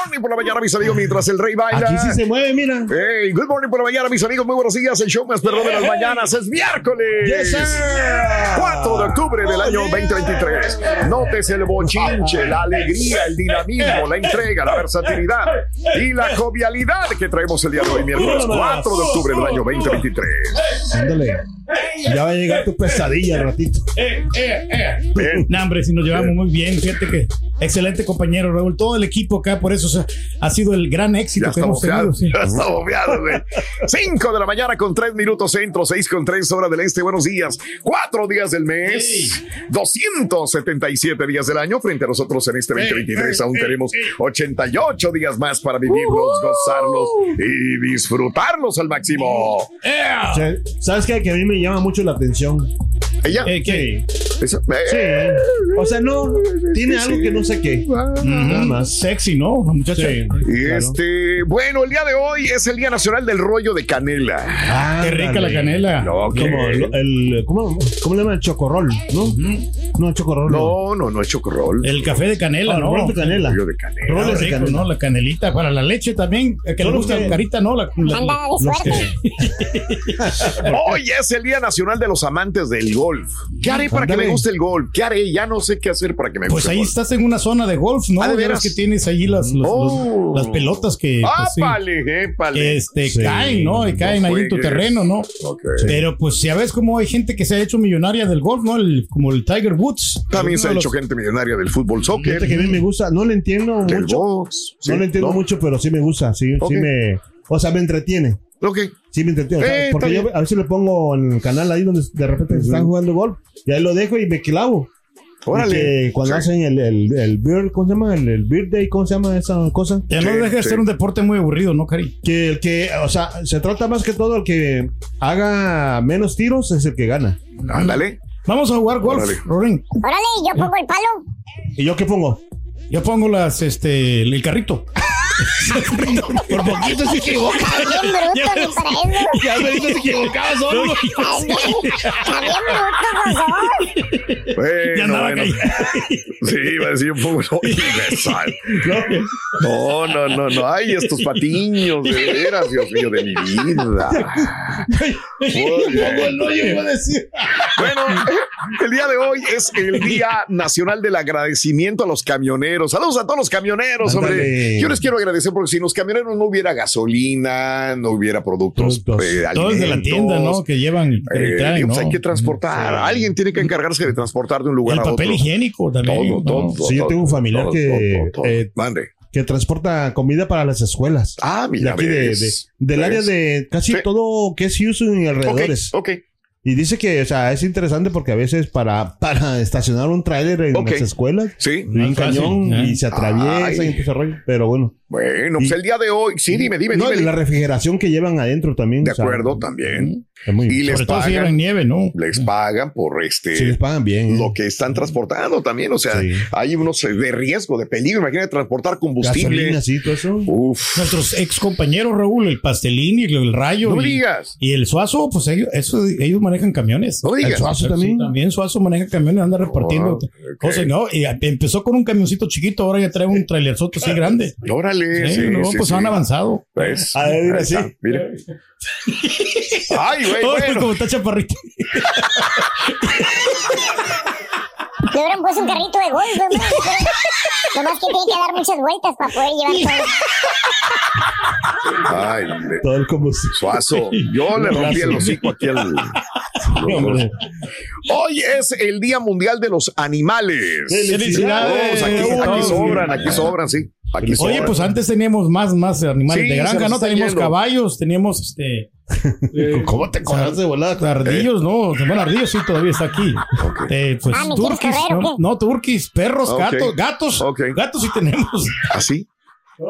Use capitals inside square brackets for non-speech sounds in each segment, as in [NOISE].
Good morning por la mañana, mis amigos, mientras el rey baila. Aquí sí se mueve, mira. Hey, good morning por la mañana, mis amigos. Muy buenos días. El show más perrón de las mañanas es miércoles. Yes, sir. 4 de octubre del año 2023. Notes el bochinche, la alegría, el dinamismo, la entrega, la versatilidad y la jovialidad que traemos el día de hoy, miércoles 4 de octubre del año 2023. Ándale. Ya va a llegar tu pesadilla al ratito. Bien. No, hombre, si nos llevamos muy bien. Fíjate que excelente compañero, Raúl. Todo el equipo acá, por eso sea, ha sido el gran éxito Ya que hemos tenido. sí. ya está bofeado, güey. 5 de la mañana con 3 minutos centro, 6 con 3 horas del este. Buenos días. 4 días del mes, 277 días del año. Frente a nosotros en este 2023 aún tenemos 88 días más para vivirlos, gozarlos y disfrutarlos al máximo. O sea, ¿Sabes qué? Que a mí me llama mucho la atención. Ella, Eh, ¿qué? Eso- Sí. eh, O sea, no, tiene algo que no sé qué. Nada más. Sexy, ¿no? Muchacha. Sí. y claro. este, bueno, el día de hoy es el Día Nacional del Rollo de Canela. Qué rica la canela. No, Como el, el- ¿cómo, ¿Cómo le llaman? El chocorrol, ¿no? No, el chocorrol. No, no, no es chocorrol. El café de canela, Ah, ¿no? rol de canela. Rollo de canela. Roles de rico, canela. ¿no? La canelita para la leche también. El que le gusta que- la carita, ¿no? La, la- suerte. [LAUGHS] Hoy es el Día Nacional de los Amantes del Golf. ¿Qué haré para que me guste el golf? ¿Qué haré? Ya no sé qué hacer para que me Pues guste ahí el golf. estás en una zona de golf, ¿no? Ah, ¿de veras? que tienes ahí las, los- Oh. los- las pelotas que pues, sí, ¡Ápale, épale! que, este, Sí. caen, ¿no? Y caen ahí en tu juegues. terreno, ¿no? Ok. Pero pues ya ves cómo hay gente que se ha hecho millonaria del golf, ¿no? El- como el Tiger Woods. También se ha Uno de hecho los- gente millonaria del fútbol soccer, Fíjate que a mí me gusta. No le entiendo del mucho. box. no le entiendo ¿no? mucho, pero sí me gusta. Sí, Ok. sí me. O sea, me entretiene. Ok. Sí, me entretiene. O sea, Eh, está porque yo bien. a veces le pongo en el canal ahí donde de repente están jugando golf. Y ahí lo dejo y me clavo. Órale. Que cuando Sí. hacen el, el, el beer, ¿cómo se llama? El, el beer day, ¿cómo se llama esa cosa? Ya no Sí, deja de ser un deporte muy aburrido, ¿no, Cari? Que el que, o sea, se trata más que todo el que haga menos tiros es el que gana. Ándale. Vamos a jugar golf, Órale. Rorín. Órale, yo pongo el palo. ¿Y yo qué pongo? Yo pongo las, este, el carrito. [LAUGHS] [LAUGHS] Por poquito se equivoca. Está bien bruto ni para eso. Ya me dijo [LAUGHS] se equivocaba solo. Está bien, está bien bruto, José. Bueno, Ya andaba bueno. caído. Sí, iba a decir un poco. [LAUGHS] no, universal. No, no, no, no. Ay, estos patiños, de veras, Dios mío, de mi vida. Muy bien. No, yo iba a decir. Bueno, el día de hoy es el Día Nacional del Agradecimiento a los camioneros. Saludos a todos los camioneros, hombre. Yo les quiero agradecer porque sin los camioneros no hubiera gasolina, no hubiera productos. Productos. eh, Todos de la tienda, ¿no? Que llevan, que Eh, traen, pues ¿no? hay que transportar. Alguien tiene que encargarse de transportar de un lugar El a otro. papel higiénico también. Todo, ¿no? todo. Sí, yo tengo un familiar todo, que, todo, todo. eh, Mande. que transporta comida para las escuelas. Ah, De mira, aquí de, ves. de- del ¿Ves? área de casi Sí. todo que es Houston y alrededores. ok. Y dice que, o sea, es interesante porque a veces para, para estacionar un tráiler en Ok. las escuelas, Sí. un cañón ¿eh? y se atraviesa Ay. y empieza a rollo. Pero bueno. Bueno, pues Y- el día de hoy, sí, dime, dime, No, dime. y la refrigeración que llevan adentro también. de o sea, acuerdo, también. es muy- Y les Sobre todo si llevan pagan, nieve, ¿no? les pagan por este. Sí, les pagan bien. ¿eh? Lo que están transportando también, o sea, Sí. hay unos eh, de riesgo, de peligro. Imagínate transportar combustible. Gasolina, sí, todo eso. Uf, Nuestros ex compañeros, Raúl, el Pastelín y el Rayo. no y, digas. y el Suazo, pues ellos, eso, ellos manejan camiones. No digas. Suazo Sí, también. también Suazo maneja camiones, anda repartiendo Oh, ok. cosas, ¿no? Y empezó con un camioncito chiquito, ahora ya trae un trailerzote así grande. Órale, Sí, sí, no, sí, pues sí. han avanzado. ¿Ves? A ver, mira, está. [LAUGHS] Ay, güey, bueno. como está chaparrito. [LAUGHS] Le hubieran puesto un carrito de golf, hombre. [LAUGHS] Nomás que tiene que dar muchas vueltas para poder llevar todo. Ay, le- Todo el combustible. Suazo. [LAUGHS] Yo le rompí el hocico aquí al. [LAUGHS] hombre. Hoy es el Día Mundial de los Animales. Felicidades. Oh, aquí, sobran, aquí sobran, sí. Aquí Oye, sobran. pues antes teníamos más, más animales Sí, de granja, ¿no? Teníamos yendo. caballos, teníamos este. [LAUGHS] eh, ¿Cómo te conoces de volada? Ardillos, no, bueno, ardillos sí todavía está aquí. Eh, pues Ah, ¿me quieres turquis, correr no, no, turquis, perros, Ok. gatos, gatos, Ok. gatos sí tenemos. [LAUGHS] Así.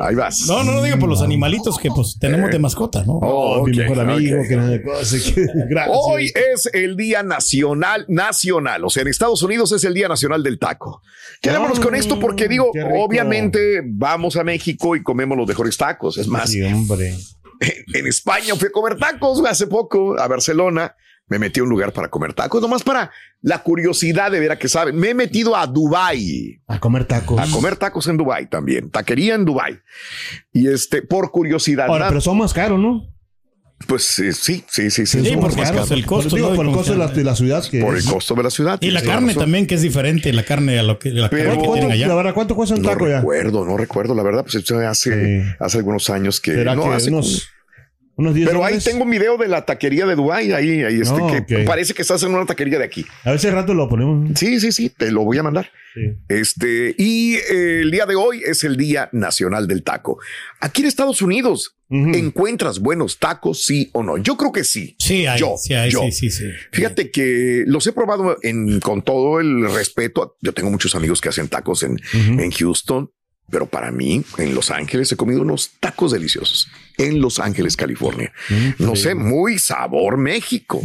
Ahí vas. No, no, no digo por los animalitos que pues tenemos de mascota, ¿no? Oh, mi mejor amigo, ok. que [LAUGHS] Gracias. Hoy es el Día Nacional, nacional. O sea, en Estados Unidos es el Día Nacional del Taco. Quedémonos Ah, con esto porque digo, qué rico. obviamente vamos a México y comemos los mejores tacos. Es más, Sí, hombre. [LAUGHS] en España fui a comer tacos hace poco a Barcelona. Me metí a un lugar para comer tacos, nomás para la curiosidad de ver a qué saben. Me he metido a Dubai A comer tacos. a comer tacos en Dubai también, taquería en Dubai. Y este, por curiosidad, Ahora, pero son más caros, ¿no? Pues sí, sí, sí, sí, Sí, porque caros. el costo, Digo, ¿no? por el costo de la, de la ciudad. Que por el costo de la ciudad. Y la carne razón. también, que es diferente, la carne a lo que, la carne que ¿Cuánto, tienen la verdad, ¿cuánto cuesta un No taco ya? recuerdo, no recuerdo, la verdad, pues hace, Sí. hace algunos años que ¿Será no, que hace- unos, unos 10 pero ahí tengo un video de la taquería de Dubai, ahí, ahí este, No, que parece que estás en una taquería de aquí. A al rato lo ponemos. Sí, sí, sí, te lo voy a mandar. Sí. Este, y eh, el día de hoy es el Día Nacional del Taco. Aquí en Estados Unidos. ¿encuentras buenos tacos, sí o no? Yo creo que sí. Sí, hay, Yo, sí, hay, yo. sí, sí, sí. Fíjate que los he probado en, con todo el respeto. Yo tengo muchos amigos que hacen tacos en, en Houston, pero para mí, en Los Ángeles, he comido unos tacos deliciosos. En Los Ángeles, California. No sé, muy sabor México.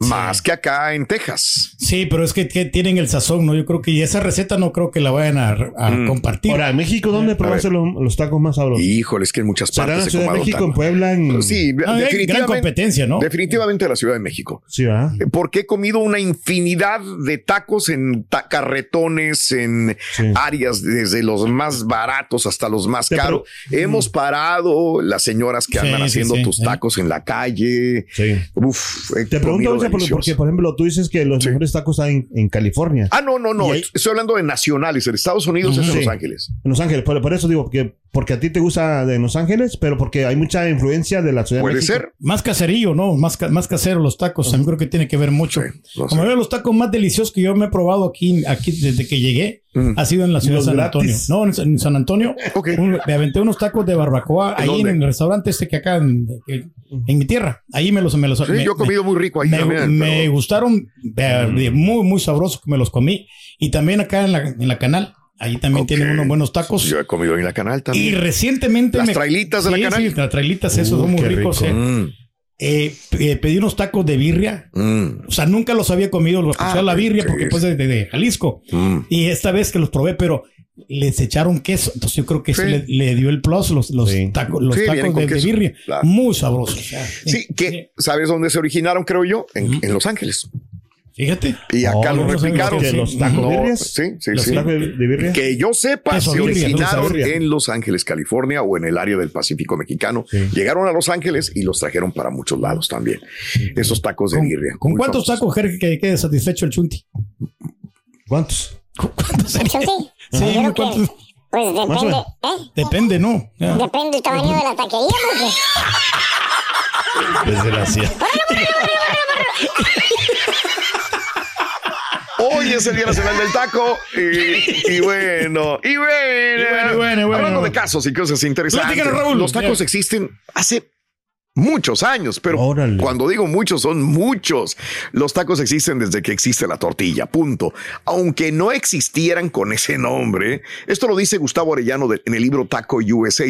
Más que acá en Texas. Sí, pero es que, que tienen el sazón, ¿no? Yo creo que y esa receta no creo que la vayan a, a Mm. compartir. Ahora, ¿en México dónde probaste los, los tacos más sabrosos? Híjole, es que en muchas ¿Será en la partes Ciudad de México, en. Puebla? En... Sí, Ah, hay gran definitivamente. competencia, ¿no? Definitivamente la Ciudad de México. Sí, ¿verdad? Porque he comido una infinidad de tacos en ta- carretones, en Sí. áreas desde los más baratos hasta los más caros. Hemos parado las señoras que Sí, andan sí, haciendo sí, tus tacos en la calle. Sí. Uf, he Te pregunto, comido Porque, por ejemplo, tú dices que los Sí. mejores tacos están en, en California, Ah, no, no, no. Estoy hablando de nacionales. En Estados Unidos es en. Los Ángeles. en Los Ángeles. Por, por eso digo, porque, porque a ti te gusta de Los Ángeles, pero porque hay mucha influencia de la Ciudad de Puede México. ser. Más caserillo, ¿no? Más, ca- más casero los tacos. También creo que tiene que ver mucho. Sí, Como veo los tacos más deliciosos que yo me he probado aquí, aquí desde que llegué, Mm. ha sido en la ciudad de San gratis. Antonio. No, en, San Antonio. Ok. Un- me aventé unos tacos de barbacoa ahí dónde? en el restaurante este que acá en, mi tierra. Ahí me los, me los Sí, me- yo he comido muy rico ahí me, también. me pero- Mm. gustaron de- de muy, muy sabrosos que me los comí. Y también acá en la, en la canal, ahí también tienen unos buenos tacos. Yo he comido en la canal Y también. recientemente Las me- trailitas de la canal. Sí, las trailitas, esos Uh, son muy ricos. rico. eh. Mm, Eh, eh, pedí unos tacos de birria. mm, O sea, nunca los había comido, los escuché Ah, a la birria porque pues de, de- de Jalisco. mm. Y esta vez que los probé, pero les echaron queso. Entonces yo creo que eso Sí. le, le dio el plus los, los Sí. tacos, los Sí, tacos de, birria. claro. Muy sabrosos. o sea, Sí, que ¿sabes dónde se originaron, creo yo? En, en Los Ángeles. Fíjate. Y acá Oh, lo no, replicaron. que los tacos No, birrias. Sí, sí, Los sí. ¿Tacos de, birria? Que yo sepa, se originaron birria. en Los Ángeles, California o en el área del Pacífico mexicano. Sí. Llegaron a Los Ángeles y los trajeron para muchos lados también. Esos tacos de ¿Con, birria. con cuántos famosos. tacos, Jerry, que quede satisfecho el chunti? ¿Cuántos? ¿Con ¿Cuántos? [LAUGHS] Eso sí. Sí, que, ¿cuántos? pues depende. ¿eh? Depende, ¿no? Ya. Depende del tamaño de la taquería, porque Desgracia. [LAUGHS] Hoy es el Día Nacional del Taco y, y bueno, y bueno, Y bueno, y bueno, y bueno. hablando de casos y cosas interesantes. Raúl. Los tacos existen hace muchos años, pero Órale. cuando digo muchos son muchos. Los tacos existen desde que existe la tortilla, punto. Aunque no existieran con ese nombre, esto lo dice Gustavo Arellano de- en el libro Taco USA.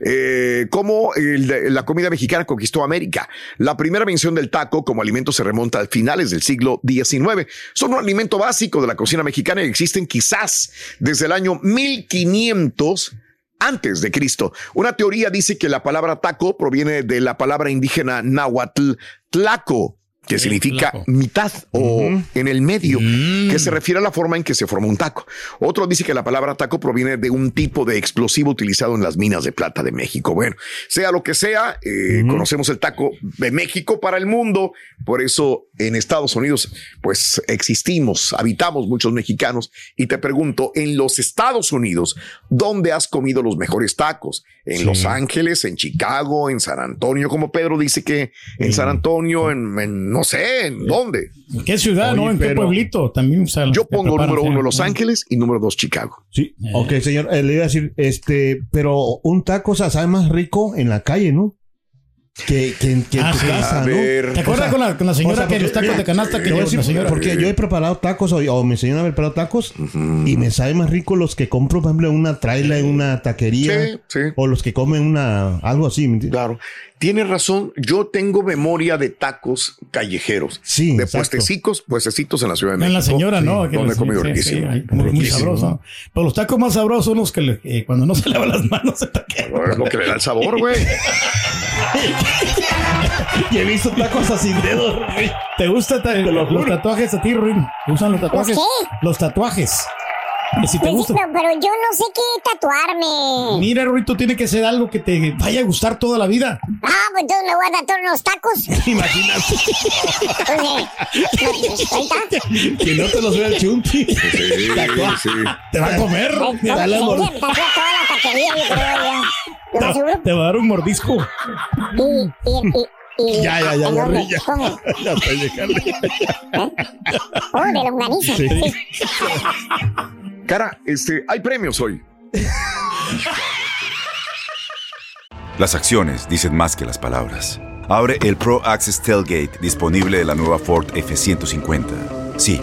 Eh, cómo la comida mexicana conquistó América. La primera mención del taco como alimento se remonta a finales del siglo XIX. Son un alimento básico de la cocina mexicana y existen quizás desde el año 1500 antes de Cristo. Una teoría dice que la palabra taco proviene de la palabra indígena náhuatl tlaco, que significa mitad o en el medio, que se refiere a la forma en que se forma un taco. Otro dice que la palabra taco proviene de un tipo de explosivo utilizado en las minas de plata de México. Bueno, sea lo que sea, eh, conocemos el taco de México para el mundo, por eso en Estados Unidos pues existimos, habitamos muchos mexicanos y te pregunto, en los Estados Unidos, ¿dónde has comido los mejores tacos? En Los Ángeles, en Chicago, en San Antonio, como Pedro dice que en San Antonio, en, en no sé, ¿en dónde? ¿En qué ciudad, Oye, no? ¿En qué pueblito? También, o sea, Yo pongo número uno Los. Ángeles y número dos Chicago. Sí. Ok, señor. eh, le iba a decir, este, pero un taco, o sea, sabe más rico en la calle, ¿no? Que, que, que en Ah, tu sí. casa, A ¿no? ver. ¿Te acuerdas O sea, con, la, con la señora o sea, que los tacos de canasta que la decir, señora? porque yo he preparado tacos o, o me enseñan a haber preparado tacos y me sabe más rico los que compro, por ejemplo, en una traila, en una taquería Sí, sí. o los que comen una algo así. ¿me entiendes? Claro. Tienes razón. Yo tengo memoria de tacos callejeros. Sí, De exacto. puestecitos, puestecitos en la Ciudad de México. En la señora, ¿no? Donde he comido sí, riquísimo. muy, muy Riquísimo. sabroso. Pero los tacos más sabrosos son los que le- eh, cuando no se lavan las manos se taquean. Es lo que le da el sabor, güey. [LAUGHS] [LAUGHS] Y he visto tacos así sin dedos. güey. ¿Te gustan los, los tatuajes a ti, Ruin? ¿Te gustan los tatuajes? qué? Los tatuajes. Que si te Pues gustan. pero, pero yo no sé qué tatuarme. Mira, Ruito, tiene que ser algo que te vaya a gustar toda la vida. Ah, pues entonces me voy a tatuar unos tacos. [LAUGHS] Imagínate Pues, ahí está. que no te los vea el chunti. Sí, sí. Te va a comer. Te va a, se mor- me tatúa toda la taquería, yo creo ya. Te va a dar un mordisco. Y, y, y, y, [LAUGHS] Ya, ya, ya, ¿en ya, dónde? ya. [LAUGHS] Ya estoy llegando. Oh, de longaniza. Sí. Sí. Cara, este, hay premios hoy. Las acciones dicen más que las palabras. Abre el Pro Access Tailgate disponible de la nueva Ford F-150. Sí,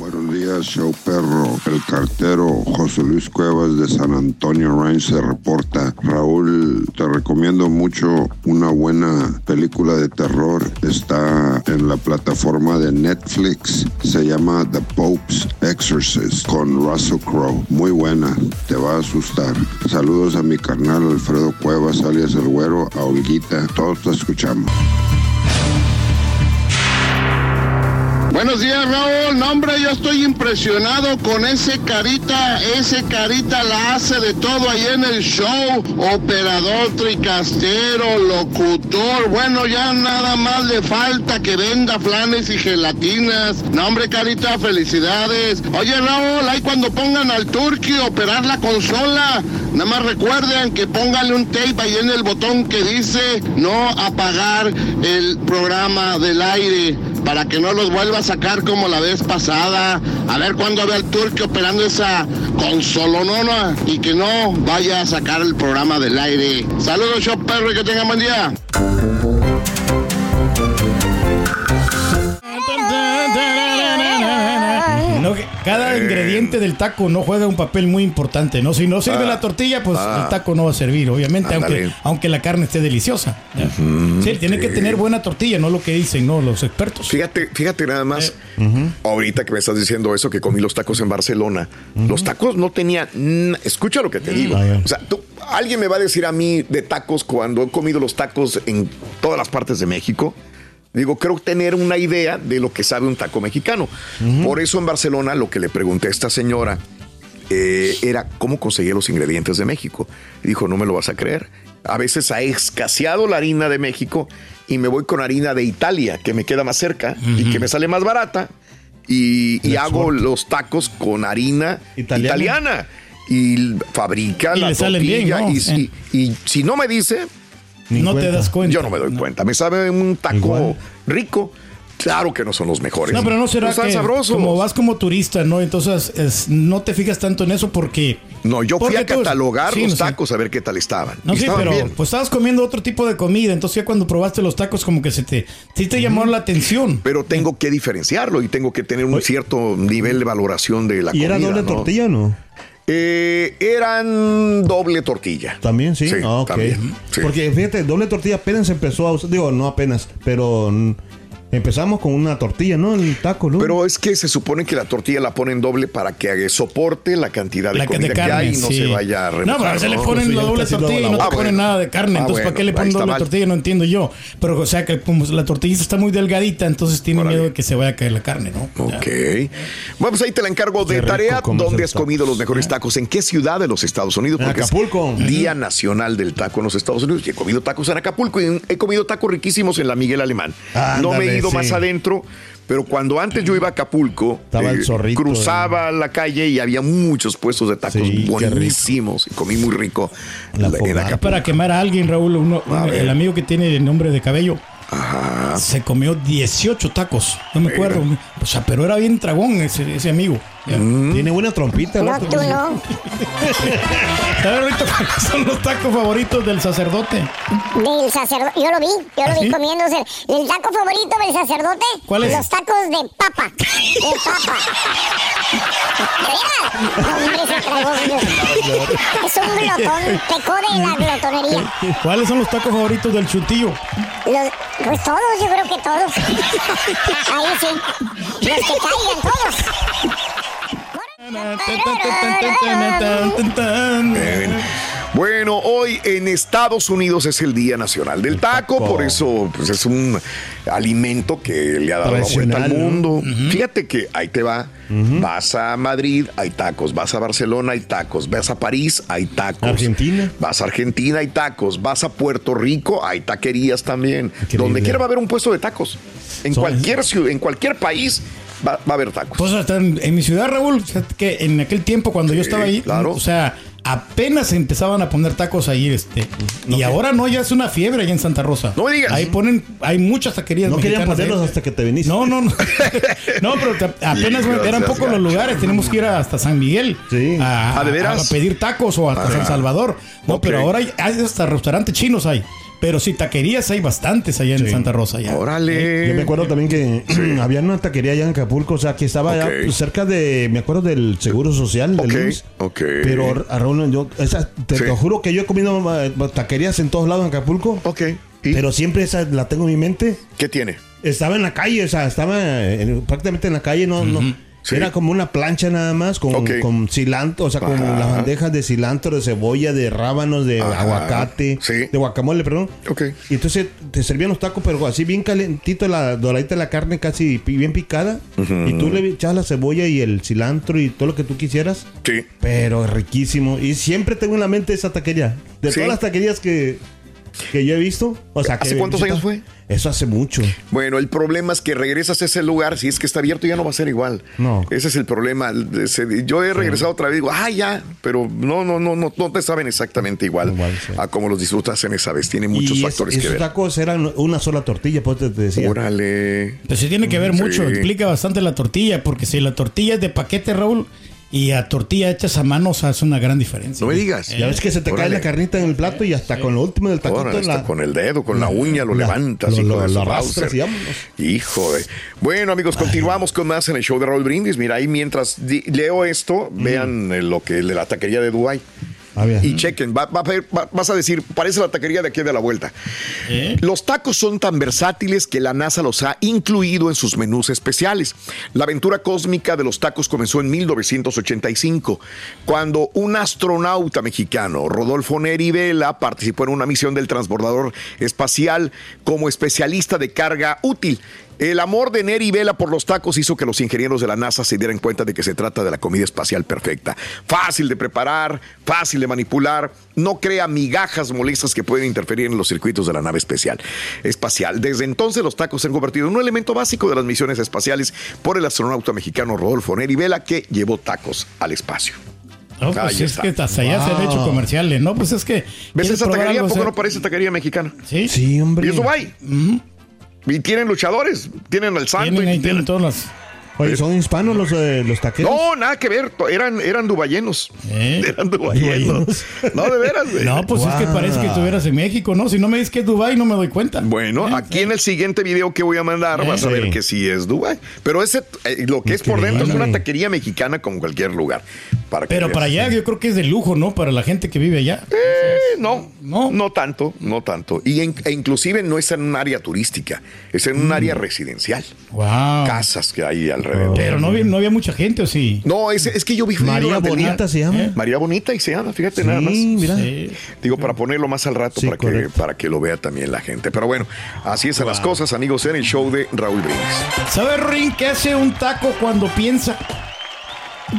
Buenos días, show perro. El cartero José Luis Cuevas de San Antonio Range se reporta. Raúl, te recomiendo mucho una buena película de terror. Está en la plataforma de Netflix. Se llama The Pope's Exorcist con Russell Crowe. Muy buena, te va a asustar. Saludos a mi carnal Alfredo Cuevas, alias El Güero, a Olguita. Todos te escuchamos. Buenos días, Raúl. No, hombre, yo estoy impresionado con ese carita. Ese carita la hace de todo ahí en el show. Operador, tricastero, locutor. Bueno, ya nada más le falta que venda flanes y gelatinas. No, hombre, carita, felicidades. Oye, Raúl, ahí cuando pongan al turqui operar la consola, nada más recuerden que pónganle un tape ahí en el botón que dice no apagar el programa del aire para que no los vuelva a sacar como la vez pasada. A ver cuándo ve al turque operando esa consolonona y que no vaya a sacar el programa del aire. Saludos, show perro, y que tengan buen día. Eh. del taco no juega un papel muy importante, ¿no? Si no sirve Ah. la tortilla, pues Ah. el taco no va a servir, obviamente, aunque, Ándale. aunque la carne esté deliciosa. tiene que tener buena tortilla, no lo que dicen, ¿no? Los expertos. Fíjate, fíjate nada más, ahorita que me estás diciendo eso, que comí los tacos en Barcelona, los tacos no tenían, escucha lo que te digo, Vaya. o sea, tú, alguien me va a decir a mí de tacos cuando he comido los tacos en todas las partes de México, digo, creo tener una idea de lo que sabe un taco mexicano. Por eso en Barcelona lo que le pregunté a esta señora eh, era cómo conseguía los ingredientes de México. Y dijo, no me lo vas a creer. A veces ha escaseado la harina de México y me voy con harina de Italia, que me queda más cerca y que me sale más barata. Y, y hago exporta. los tacos con harina Italiana. italiana. Y fabrica Y la salen bien, tortilla. ¿no? y, y si no me dice, Ni no te das cuenta. yo no me doy cuenta. Me sabe un taco Igual. rico. Claro que no son los mejores. No, pero no será que sabrosos. como vas como turista, ¿no? Entonces es- no te fijas tanto en eso porque... No, yo fui a tú- catalogar sí, los no sé. tacos a ver qué tal estaban. No, Y sí, estaban pero bien. pues estabas comiendo otro tipo de comida, entonces ya cuando probaste los tacos como que se te, sí te llamó la atención. pero tengo que diferenciarlo y tengo que tener un cierto nivel de valoración de la ¿Y comida. era doble ¿no? tortilla o no? Eh, eran doble tortilla. También, sí. Sí, Ah, también, sí. Porque fíjate, doble tortilla apenas empezó a usar, digo, no apenas, pero empezamos con una tortilla, ¿no? El taco, ¿no? Pero es que se supone que la tortilla la ponen doble para que soporte la cantidad de La que comida de que hay carne, y no sí. se vaya a remojar. No, pero a veces le ponen la doble tortilla y no la- te Ah, ponen nada de carne. Ah, Entonces, ¿para qué le ponen doble mal. tortilla? No entiendo yo. Pero, o sea, que como la tortilla está muy delgadita, entonces tiene Órale. miedo de que se vaya a caer la carne, ¿no? Ya. Ok. Bueno, pues ahí te la encargo de tarea. ¿Dónde has comido los mejores tacos? ¿En qué ciudad de los Estados Unidos? En Porque es Acapulco. Día Nacional del Taco en los Estados Unidos. Y he comido tacos en Acapulco y he comido tacos riquísimos en la Miguel Alemán. no me ido sí. más adentro, pero cuando antes yo iba a Acapulco, eh, Estaba el zorrito, cruzaba la calle y había muchos puestos de tacos Sí, buenísimos. Y comí muy rico La en pomada. Acapulco. Para quemar a alguien, Raúl, uno- A ver. el amigo que tiene el nombre de cabello, Ajá. se comió 18 tacos. No me acuerdo. O sea, pero era bien tragón ese, ese amigo. Mm. Tiene buena trompita, No, ¿no? tú no. [LAUGHS] ¿Sabes ahorita cuáles son los tacos favoritos del sacerdote? Del sacerdote. Yo lo vi. Yo lo ¿Ah, vi sí? comiéndose. El taco favorito del sacerdote. ¿Cuál es? Los tacos de papa. De papa. [LAUGHS] ¿De veras? Hombre, se tragó. [LAUGHS] Es un glotón. Pecó de la glotonería. ¿Cuáles son los tacos favoritos del chutillo? Los- pues todos, yo creo que todos. Ahí sí. Los que caigan todos. Bien. Bueno, hoy en Estados Unidos es el Día Nacional del Taco, por eso pues, es un alimento que le ha dado la vuelta al mundo. Fíjate que ahí te va. Vas a Madrid, hay tacos. Vas a Barcelona, hay tacos. Vas a París, hay tacos. Argentina. Vas a Argentina, hay tacos. Vas a Puerto Rico, hay taquerías también. Increíble. Donde quiera va a haber un puesto de tacos. En Son- cualquier ciudad, en cualquier país va, va a haber tacos. Pues hasta en, en mi ciudad, Raúl, que en aquel tiempo cuando yo estaba ahí, claro. o sea, apenas empezaban a poner tacos ahí, este. y ahora no, ya es una fiebre allá en Santa Rosa. No me digas. Ahí ponen, hay muchas taquerías No querían ponerlos hasta que te viniste. No, no, no. [LAUGHS] no, pero te- apenas eran pocos los lugares. Tenemos que ir hasta San Miguel Sí. a, Ah, ¿de veras? a pedir tacos o hasta Ah. San Salvador. No, pero ahora hay, hay hasta restaurantes chinos hay. Pero sí, taquerías hay bastantes allá en Sí. Santa Rosa. Ya. Órale. Yo me acuerdo también que [CLEARS THROAT] [CLEARS THROAT] había una taquería allá en Acapulco, o sea, que estaba allá, Ok. pues, cerca de, me acuerdo del Seguro Social de Ok, Luis. ok. Pero a Raúl, yo, esa, te, Sí. te juro que yo he comido eh, taquerías en todos lados en Acapulco, Ok. ¿Y pero siempre esa la tengo en mi mente. qué tiene? Estaba en la calle, o sea, estaba en- prácticamente en la calle, no, no. Sí. Era como una plancha nada más con, con cilantro, o sea, con Ajá. las bandejas de cilantro, de cebolla, de rábanos, de Ajá. aguacate, Sí. de guacamole, perdón. Ok. Y entonces te servían los tacos, pero así bien calentito, la doradita de la carne casi bien picada. Y tú le echabas la cebolla y el cilantro y todo lo que tú quisieras. Sí. Pero riquísimo. Y siempre tengo en la mente esa taquería. De Sí. todas las taquerías que, que yo he visto. O sea, ¿Hace que cuántos años fue? Eso hace mucho. Bueno, el problema es que regresas a ese lugar, si es que está abierto ya no va a ser igual. No. Ese es el problema. Yo he regresado otra vez, digo, ah, ya, pero no, no, no, no, no te saben exactamente igual, Igual, sí. a como los disfrutas en esa vez. Tiene muchos y es- factores que esos ver. tacos eran una sola tortilla, pues te decía. Órale. Pues sí tiene que ver Sí. mucho, explica bastante la tortilla, porque si la tortilla es de paquete, Raúl, y a tortilla hechas a mano, o sea, es una gran diferencia. No me digas. Ya ves que se te cae Órale. la carnita en el plato y hasta con lo último del taquito en la- con el dedo, con la uña, lo la- levantas. lo- hijo lo- lo arrastras y. Hijo de... Bueno, amigos, continuamos con más en el show de Raúl Brindis. Mira, ahí mientras leo esto, vean eh, lo que de la taquería de Dubai. A ver. Y chequen, va- va a ver- va- vas a decir, parece la taquería de aquí de la vuelta. Los tacos son tan versátiles que la NASA los ha incluido en sus menús especiales. La aventura cósmica de los tacos comenzó en 1985, cuando un astronauta mexicano, Rodolfo Neri Vela, participó en una misión del transbordador espacial como especialista de carga útil. El amor de Neri Vela por los tacos hizo que los ingenieros de la NASA se dieran cuenta de que se trata de la comida espacial perfecta. Fácil de preparar, fácil de manipular, no crea migajas molestas que pueden interferir en los circuitos de la nave especial espacial. Desde entonces los tacos se han convertido en un elemento básico de las misiones espaciales por el astronauta mexicano Rodolfo Neri Vela que llevó tacos al espacio. No, pues Ahí es está. que hasta allá se han hecho comerciales, ¿no? Pues es que. ¿Ves ¿quieres esa taquería? ¿A algo, poco o sea? no parece taquería mexicana? Sí. Sí, hombre. Y es Dubai. Y tienen luchadores, tienen el santo. Tienen y tienen todas las. Oye, ¿son hispanos los, eh, los taqueros? No, nada que ver. Eran, eran dubayenos. ¿Eh? [LAUGHS] Eran dubayenos. No, de veras, güey. No, pues es que parece que estuvieras en México, ¿no? Si no me dices que es Dubai no me doy cuenta. Bueno, aquí en el siguiente video que voy a mandar Eh, vas a ver que sí es Dubai. Pero ese, eh, lo que es por dentro es una taquería mexicana como cualquier lugar. Para Pero veas. para allá yo creo que es de lujo, ¿no? Para la gente que vive allá. Eh, no, No. no, tanto, no tanto. Y en- e inclusive no es en un área turística, es en un área residencial. Wow. Casas que hay alrededor. Pero no, había- no había mucha gente, ¿o sí? No, es, es que yo vi María. Bonita se llama. ¿Eh? María Bonita y se llama, fíjate nada más. Sí, mira. Sí. Digo, para ponerlo más al rato, Sí, para, que, para que lo vea también la gente. Pero bueno, así están las cosas, amigos, en el show de Raúl Brindis. ¿Sabes, Rin, qué hace un taco cuando piensa?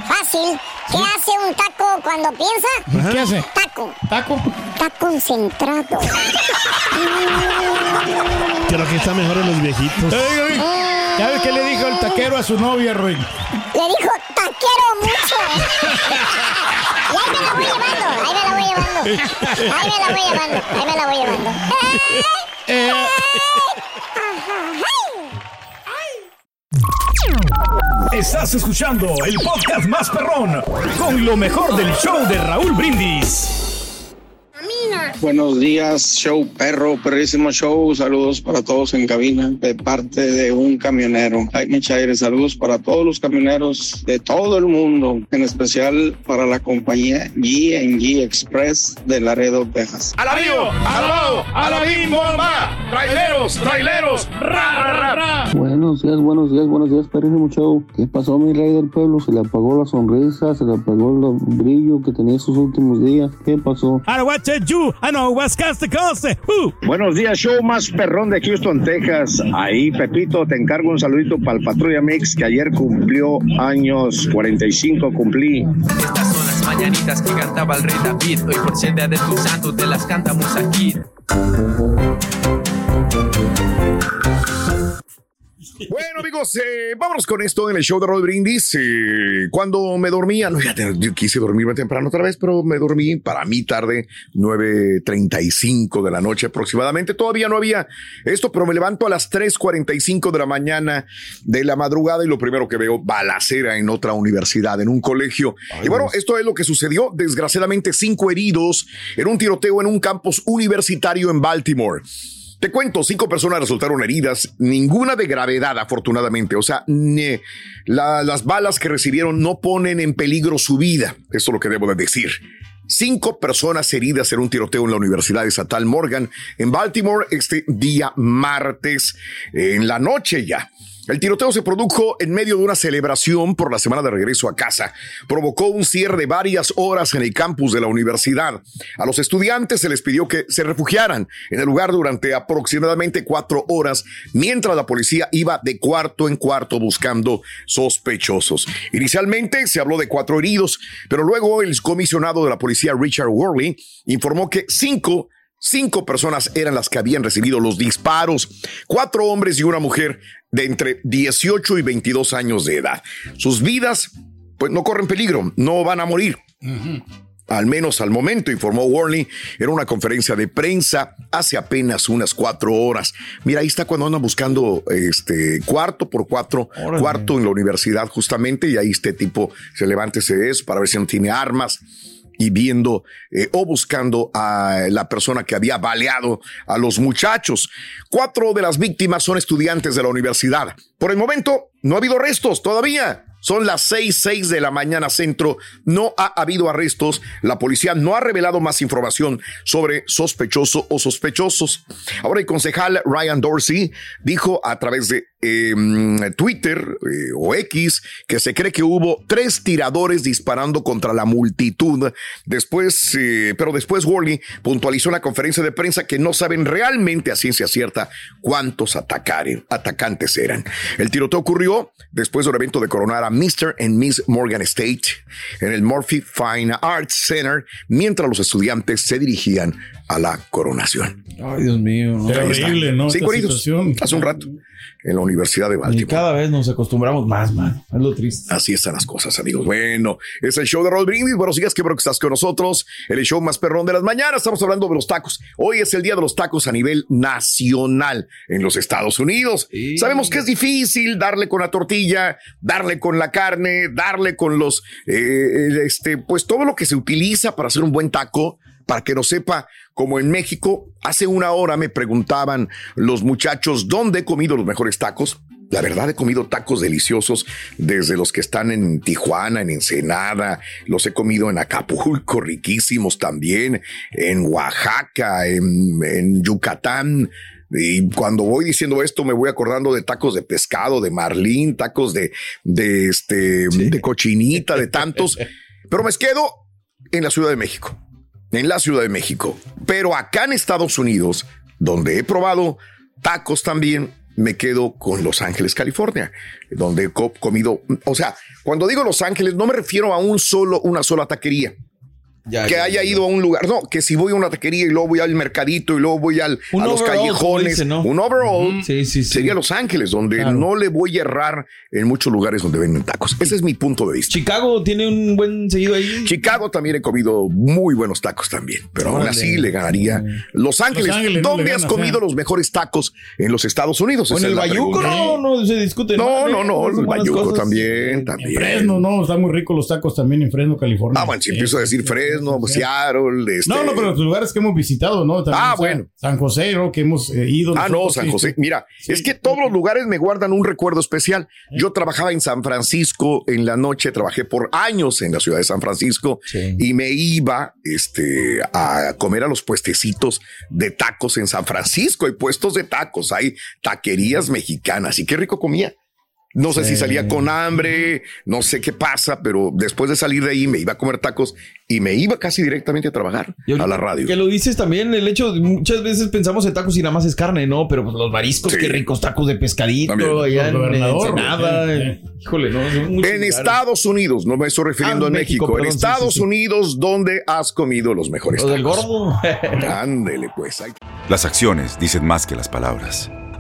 Fácil. ¿Qué hace un taco cuando piensa? ¿Qué hace? Taco. ¿Taco? Está concentrado. [LAUGHS] Creo que está mejor en los viejitos. Ey, Rin, ¿Sabes qué le dijo el taquero a su novia, Rin? Le dijo, te quiero mucho. [LAUGHS] Y ahí me la voy llevando, ahí me la voy llevando. Ahí me la voy llevando, ahí me la voy llevando. Eh, Estás escuchando el podcast más perrón con lo mejor del show de Raúl Brindis. Buenos días, show perro, perrísimo show. Saludos para todos en cabina de parte de un camionero. Jaime Chaire, saludos para todos los camioneros de todo el mundo, en especial para la compañía G&G Express de Laredo, Texas. ¡Alabío! ¡Alabao! ¡Alabim, bomba! ¡Traileros! ¡Traileros! ¡Ra, ra, ra! Buenos días, buenos días, buenos días, perrísimo show. ¿Qué pasó, mi rey del pueblo? Se le apagó la sonrisa, se le apagó el brillo que tenía sus últimos días. ¿Qué pasó? I you. I know West Coast to Coast. Uh. Buenos días, show más perrón de Houston, Texas. Ahí, Pepito, te encargo un saludito para el Patrulla Mix, que ayer cumplió años 45, cumplí. Estas son las mañanitas que cantaba el rey David. Hoy por ser día de tu santo te las cantamos aquí. Bueno, amigos, eh, vámonos con esto en el show de Raúl Brindis. Eh, cuando me dormía, no, ya te- yo quise dormirme temprano otra vez, pero me dormí para mí tarde, 9.35 de la noche aproximadamente. Todavía no había esto, pero me levanto a las 3.45 de la mañana de la madrugada y lo primero que veo, balacera en otra universidad, en un colegio. y bueno, esto es lo que sucedió. Desgraciadamente, cinco heridos en un tiroteo en un campus universitario en Baltimore. Te cuento, cinco personas resultaron heridas, ninguna de gravedad, afortunadamente. O sea, las balas que recibieron no ponen en peligro su vida. Eso es lo que debo de decir. Cinco personas heridas en un tiroteo en la Universidad Estatal Morgan en Baltimore este día martes en la noche ya. El tiroteo se produjo en medio de una celebración por la semana de regreso a casa. Provocó un cierre de varias horas en el campus de la universidad. A los estudiantes se les pidió que se refugiaran en el lugar durante aproximadamente cuatro horas, mientras la policía iba de cuarto en cuarto buscando sospechosos. Inicialmente se habló de cuatro heridos, pero luego el comisionado de la policía, Richard Worley, informó que cinco Cinco personas eran las que habían recibido los disparos, cuatro hombres y una mujer de entre 18 y 22 años de edad. Sus vidas, pues no corren peligro, no van a morir. al menos al momento, informó Warney en una conferencia de prensa hace apenas unas cuatro horas. Mira, ahí está cuando andan buscando este cuarto por cuatro, cuarto en la universidad justamente, y ahí este tipo se levanta ese eso para ver si no tiene armas y viendo eh, o buscando a la persona que había baleado a los muchachos. Cuatro de las víctimas son estudiantes de la universidad. Por el momento, no ha habido arrestos todavía. Son las seis, seis de la mañana centro. No ha habido arrestos. La policía no ha revelado más información sobre sospechoso o sospechosos. Ahora el concejal Ryan Dorsey dijo a través de eh, Twitter eh, o X que se cree que hubo tres tiradores disparando contra la multitud. Después, eh, pero después Worley puntualizó en la conferencia de prensa que no saben realmente a ciencia cierta cuántos atacaren, atacantes eran. El tiroteo ocurrió después del evento de coronar a Mr. and Miss Morgan State en el Murphy Fine Arts Center mientras los estudiantes se dirigían a la coronación. Ay, Dios mío. Terrible, ¿no? Cinco Esta heridos situación. hace un rato en la Universidad de Y Baltimore. cada vez nos acostumbramos más, man. Es lo triste. Así están las cosas, amigos. Bueno, es el show de Roll Brindis. Buenos días, qué bueno que estás con nosotros. El show más perrón de las mañanas. Estamos hablando de los tacos. Hoy es el día de los tacos a nivel nacional en los Estados Unidos. Sabemos que es difícil darle con la tortilla, darle con la carne, darle con los, eh, este, pues todo lo que se utiliza para hacer un buen taco. Para que no sepa, como en México, hace una hora me preguntaban los muchachos dónde he comido los mejores tacos. La verdad he comido tacos deliciosos desde los que están en Tijuana, en Ensenada, los he comido en Acapulco, riquísimos también, en Oaxaca, en, en Yucatán. Y cuando voy diciendo esto, me voy acordando de tacos de pescado, de marlín, tacos de, de este, de cochinita, de tantos. [LAUGHS] Pero me quedo en la Ciudad de México. En la Ciudad de México. Pero acá en Estados Unidos, donde he probado tacos también, me quedo con Los Ángeles, California, donde he co- comido, o sea, cuando digo Los Ángeles, no me refiero a un solo, una sola taquería. Que haya ido a un lugar, no, que si voy a una taquería y luego voy al mercadito y luego voy al, Un a los overall, callejones, un overall, Sí, sí, sí. sería Los Ángeles, donde no le voy a errar en muchos lugares donde venden tacos. Ese es mi punto de vista. Chicago tiene un buen seguido ahí. Chicago también he comido muy buenos tacos también, pero aún así le ganaría Los Ángeles. Los Ángeles no ¿Dónde has comido los mejores tacos en los Estados Unidos? En el Bayuco, no, no se discute. No, no, no, el Bayuco también, también. Fresno, no, están muy ricos los tacos también en Fresno, California. Ah, bueno, si empiezo a decir Fresno, Seattle, este... No, no, pero los lugares que hemos visitado, ¿no? También, Ah, o sea, bueno. San José, ¿no? Que hemos eh, ido. Ah, no, San José. sí. Mira, es que todos los lugares me guardan un recuerdo especial. Yo trabajaba en San Francisco en la noche, trabajé por años en la ciudad de San Francisco y me iba este, a comer a los puestecitos de tacos en San Francisco. Hay puestos de tacos, hay taquerías mexicanas y qué rico comía. No sé si salía con hambre, no sé qué pasa, pero después de salir de ahí me iba a comer tacos y me iba casi directamente a trabajar a la radio. Que lo dices también, el hecho, de muchas veces pensamos en tacos y nada más es carne, ¿no? Pero pues los mariscos, Sí. qué ricos tacos de pescadito, También. allá en Ensenada. en- Híjole, no, son muchos En. Estados Unidos, no me estoy refiriendo Ah, a México, México, en perdón, Estados sí, sí. Unidos, ¿dónde has comido los mejores Lo del tacos? gordo. Ándele, pues. Las acciones dicen más que las palabras.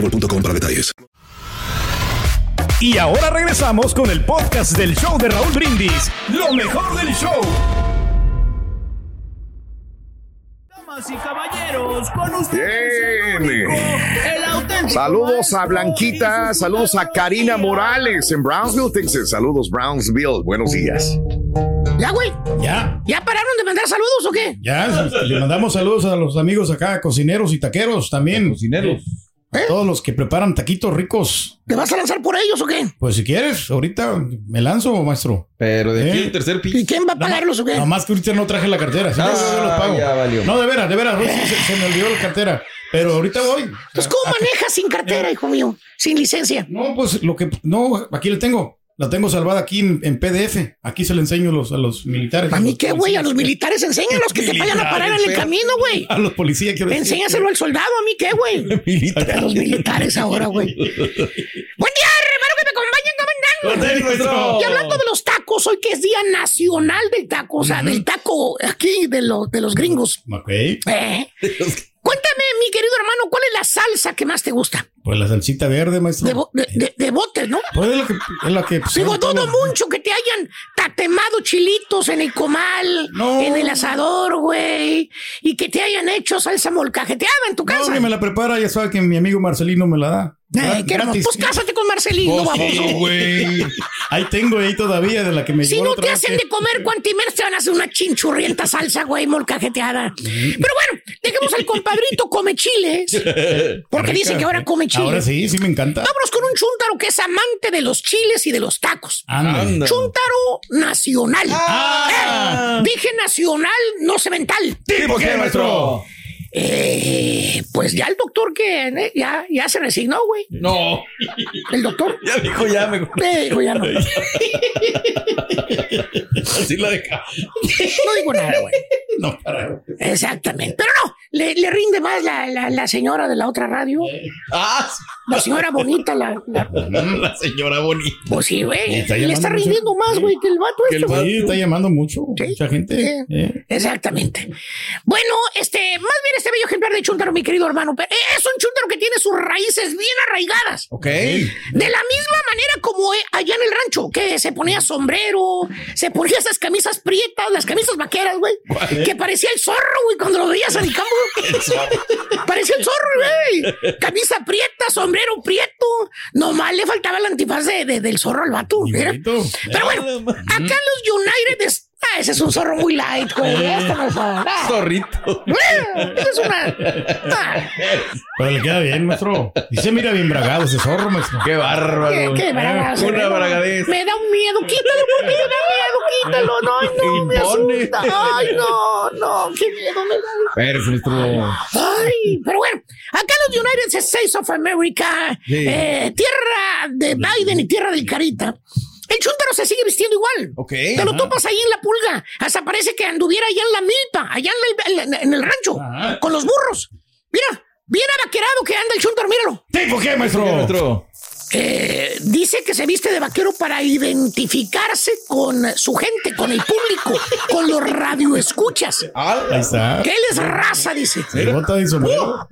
boostmobile.com para detalles. Y ahora regresamos con el podcast del show de Raúl Brindis. Lo mejor del show. Damas y caballeros, con ustedes Bien. el auténtico Saludos a Blanquita, saludos a Karina Morales en Brownsville, Texas. Saludos, Brownsville. Buenos días. ¿Ya, güey? Ya. ¿Ya pararon de mandar saludos o qué? Ya, le mandamos saludos a los amigos acá, cocineros y taqueros también. Cocineros. A todos los que preparan taquitos ricos. ¿Te vas a lanzar por ellos o qué? Pues si quieres, ahorita me lanzo, maestro. Pero de aquí ¿Eh? el tercer piso. ¿Y quién va a pagarlos o qué? Nada más que ahorita no traje la cartera. Si no, Ah, yo los pago. ya valió. No, de veras, de veras. se, se me olvidó la cartera. Pero ahorita voy. Pues, ¿cómo manejas sin cartera, hijo mío? Sin licencia. No, pues lo que. No, aquí la tengo. La tengo salvada aquí en, en PDF. Aquí se la enseño a los, a los militares. ¿A mí qué, güey? A los militares enséñalos que te vayan a parar en el camino, güey. A los policías quiero decir. Enséñaselo al soldado, ¿a mí qué, güey? [LAUGHS] A los militares ahora, güey. Buen día, hermano, que me acompañen. Y hablando de los tacos, hoy que es Día Nacional del Taco, o sea, del taco aquí de, los de los gringos. Ok. Eh. [LAUGHS] Cuéntame, mi querido hermano, ¿cuál es la salsa que más te gusta? Pues la salsita verde, maestro. De, bo- de, de- de botes, ¿no? Pues es la que. Es que pues, Digo, todo- dudo mucho que te hayan tatemado chilitos en el comal, en el asador, güey, y que te hayan hecho salsa molcajeteada en tu No, casa. que me la prepara, ya sabe que mi amigo Marcelino me la da. Ay, qué hermoso. Pues cásate con Marcelino, Oh, baboso. güey. Ahí tengo ahí todavía de la que me Si no te hacen de comer cuantimer, te van a hacer una chinchurrienta salsa, güey, molcajeteada. Pero bueno, dejemos al compadrito come chiles. [LAUGHS] Porque dice que ahora come chiles. Ahora sí, sí me encanta. Vámonos con un chúntaro que es amante de los chiles y de los tacos. Anda. Chúntaro nacional. Ah. Eh, dije nacional, no cemental. ¿Tipo qué, maestro? Eh, pues ya el doctor que eh, ya, ya se resignó, güey. No. El doctor. [LAUGHS] Ya dijo, ya me. Eh, dijo, ya no. [LAUGHS] Así la deja. No digo nada, güey. No, para. Exactamente. Pero no, le, le rinde más la, la, la señora de la otra radio. Ah, La señora bonita, la, la- [LAUGHS] la señora bonita. Pues sí, güey. Está Le está rindiendo más, güey, que el vato Que el este, güey. sí, está llamando mucho. Sí. Mucha gente. Sí. eh. Exactamente. Bueno, este, más bien este bello ejemplar de chúntaro, mi querido hermano, pero es un chúntaro que tiene sus raíces bien arraigadas. Ok. De la misma manera como eh, allá en el rancho, que se ponía sombrero, se ponía esas camisas prietas, las camisas vaqueras, güey, que parecía el zorro, güey, cuando lo veías en el campo. parecía el zorro, güey. Camisa prieta, sombrero prieto. Nomás le faltaba el antifaz de, de- del zorro al vato. Pero bueno, acá los United Ah, ese es un zorro muy light, güey. Este no es ah, Zorrito. ese es una. ah, Pero le queda bien, maestro. Y se mira bien bragado ese zorro, maestro. Qué bárbaro. qué, qué bragazo, Una ¿no? bragadez. Me da un miedo, quítalo porque me da miedo, quítalo. No, ay, no, me Impone. asusta. Ay, no, no, qué miedo me da. Perfecto. Ay, pero bueno, acá los United States of America, Sí. eh, tierra de Biden y tierra del Carita, el chúntaro se sigue vistiendo igual. Ok. Te lo ajá. topas ahí en la pulga. Hasta parece que anduviera allá en la milpa, allá en el, en- en el rancho, Ajá. con los burros. Mira, bien abaquerado que anda el chúntaro, míralo. ¿Tipo qué, maestro? ¿Qué, maestro? Eh, dice que se viste de vaquero para identificarse con su gente, con el público, con los radioescuchas. Ahí está. Que él es raza, dice. Se bota de sombrero.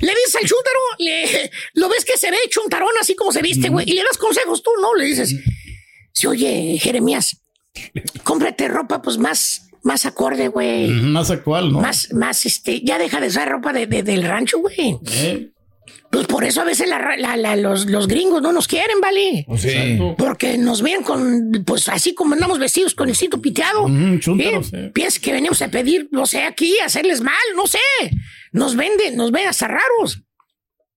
Le dices al chúntaro, le, lo ves que se ve chuntarón así como se viste, güey, y le das consejos tú, ¿no? Le dices, si oye, Jeremías, cómprate ropa pues más, más acorde, güey. Más actual, ¿no? Más, más, este, ya deja de usar ropa de, de- del rancho, güey. Eh, Pues por eso a veces la ra- la- la- los, los gringos no nos quieren, ¿vale? Sí. Porque nos ven con, pues así como andamos vestidos con el cinto piteado. Mm, chúntaro, ¿Eh? sí. Piensa que venimos a pedir, no sé, aquí, a hacerles mal, no sé. Nos venden, nos ven hasta raros.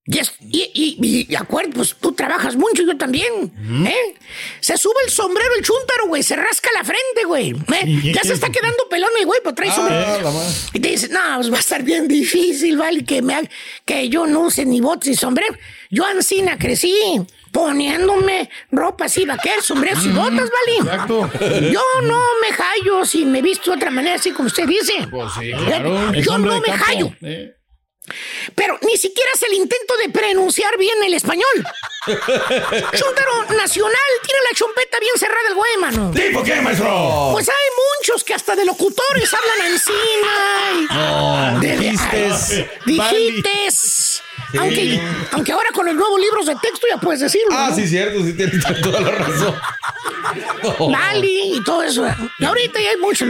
Y, es- y, y, y acuerdo, pues tú trabajas mucho, yo también. ¿eh? Se sube el sombrero el chúntaro, güey, se rasca la frente, güey. ¿eh? Ya se está quedando pelón el güey, pues trae sombrero. Ah, más. Y te dice, no, pues va a estar bien difícil, ¿vale? Que, me, que yo no use ni botes ni sombrero. Yo ancina crecí poniéndome ropa así, vaqueros, sombreros y botas, ¿vale? Exacto. Yo no me hallo si me visto de otra manera, así como usted dice. Pues sí, Claro. Yo no me campo. hallo. Pero ni siquiera es el intento de pronunciar bien el español. [LAUGHS] Chúntaro nacional tiene la chompeta bien cerrada el güey, mano. ¿Tipo qué, maestro? Pues hay muchos que hasta de locutores hablan encima. No, De-. Dijiste. Aunque, aunque ahora con los nuevos libros de texto ya puedes decirlo. Ah, ¿no? sí, cierto, sí tienes toda la razón. No. Dali y todo eso. Y ahorita ya hay mucho.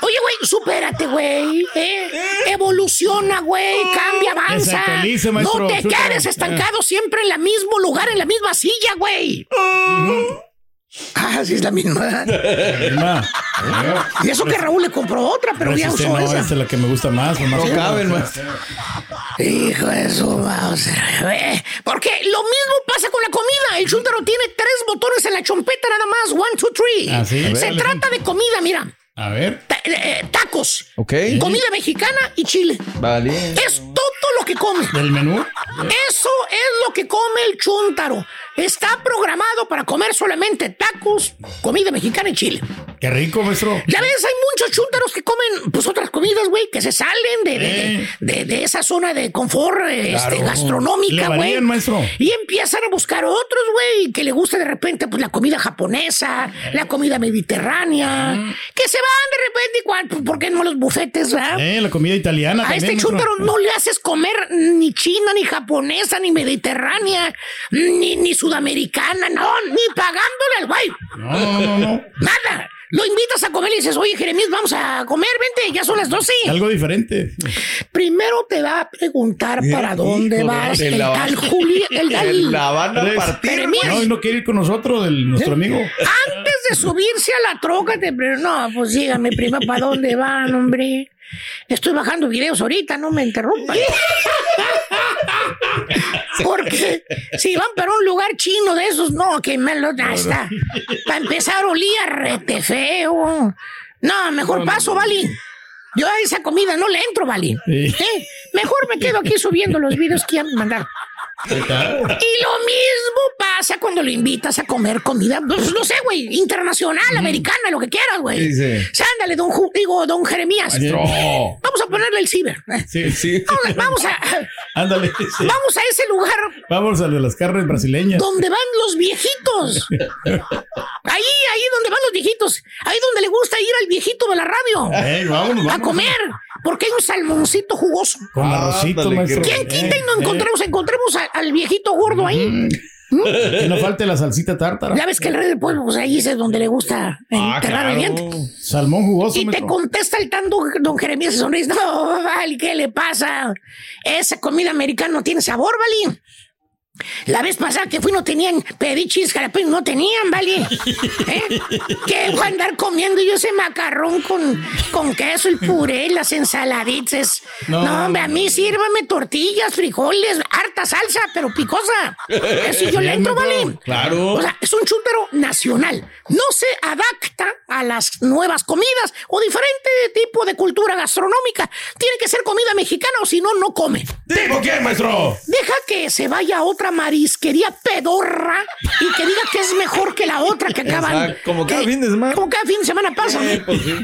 Oye, güey, supérate, güey. ¿eh? Evoluciona, güey. Cambia, avanza. maestro. No te quedes estancado siempre en el mismo lugar, en la misma silla, güey. Ah, sí, es la misma. Misma. Y eso que Raúl le compró otra, pero ya usó no, esa. esta es la que me gusta más. No caben, maestro. Hijo de su mouse. Eh, Porque lo mismo pasa con la comida. El chúntaro tiene tres botones en la chompeta nada más. One, two, three. Ah, ¿sí? A ver, Se trata de comida, mira. A ver. Ta- eh, tacos. Ok. Comida mexicana y chile. Vale. Es todo lo que come. ¿Del menú? Eso es lo que come el chúntaro. Está programado para comer solamente tacos, comida mexicana y chile. Qué rico, maestro. Ya ves, hay muchos chúntaros que comen pues otras comidas, güey, que se salen de, de, de- de- de esa zona de confort este, Claro. gastronómica, Le güey. Y empiezan a buscar otros, güey, que le guste de repente pues la comida japonesa, la comida mediterránea, que se van de repente, igual, pues, ¿por qué no los bufetes, verdad? Eh, la comida italiana. A también, este maestro. chúntaro no le haces comer ni china, ni japonesa, ni mediterránea, ni, ni sudamericana, no, ni pagándole al güey. No, no, no, no. Nada. Lo invitas a comer y dices, oye, Jeremías, vamos a comer, vente, ya son las 12. Algo diferente. Primero te va a preguntar para dónde vas, el la tal Juli, el [LAUGHS] tal... La van a partir, Jeremías, No, no quiere ir con nosotros, el, nuestro amigo. antes de subirse a la troca, te no, pues dígame, prima, ¿para dónde van, hombre? Estoy bajando videos ahorita, no me interrumpan. [LAUGHS] Porque si van para un lugar chino de esos, no, que me lo ya está. Para empezar, olía rete feo. No, mejor paso, Vali. Yo a esa comida no le entro, Vali. ¿Eh? Mejor me quedo aquí subiendo los videos que ya me mandaron. Y lo mismo pasa cuando lo invitas a comer comida, pues, no sé, güey, internacional, americana, lo que quieras, güey. Sí, sí. Ándale, don, Ju- digo, don Jeremías. Vamos a ponerle el ciber. Sí, sí. Vamos, a- vamos a, Ándale. sí. vamos a ese lugar Vamos a las carnes brasileñas. donde van los viejitos. Ahí, ahí donde van los viejitos. Ahí donde le gusta ir al viejito de la radio. Ey, vámonos, A comer. Porque hay un salmoncito jugoso. Con arrocito, Ándale, maestro. qué ¿Quién quita y no encontremos, encontremos a- al viejito gordo ahí? eh, Que no falte la salsita tártara. Ya ves que el rey del pueblo, pues ahí es donde le gusta enterrar el diente. Salmón jugoso, Y te maestro. contesta el tan don, don Jeremías y sonríe. No, Vali, ¿qué le pasa? Esa comida americana no tiene sabor, Vali. La vez pasada que fui no tenían pedichis, jalapeños, no tenían, ¿vale? [LAUGHS] ¿Eh? ¿Qué voy a andar comiendo yo ese macarrón con, con queso, el puré, las ensaladitas? No, No, hombre, a mí sírvame tortillas, frijoles, harta salsa, pero picosa. Eso yo le entro, ¿vale? [LAUGHS] Claro. O sea, es un chúntaro nacional. No se adapta a las nuevas comidas o diferente tipo de cultura gastronómica. Tiene que ser comida mexicana o si no, no come. ¿Tipo qué, maestro? Deja que se vaya a otra marisquería pedorra y que diga que es mejor que la otra que acaban. Exacto, como cada que- fin de semana. Como cada fin de semana pasa. Eh, pues sí.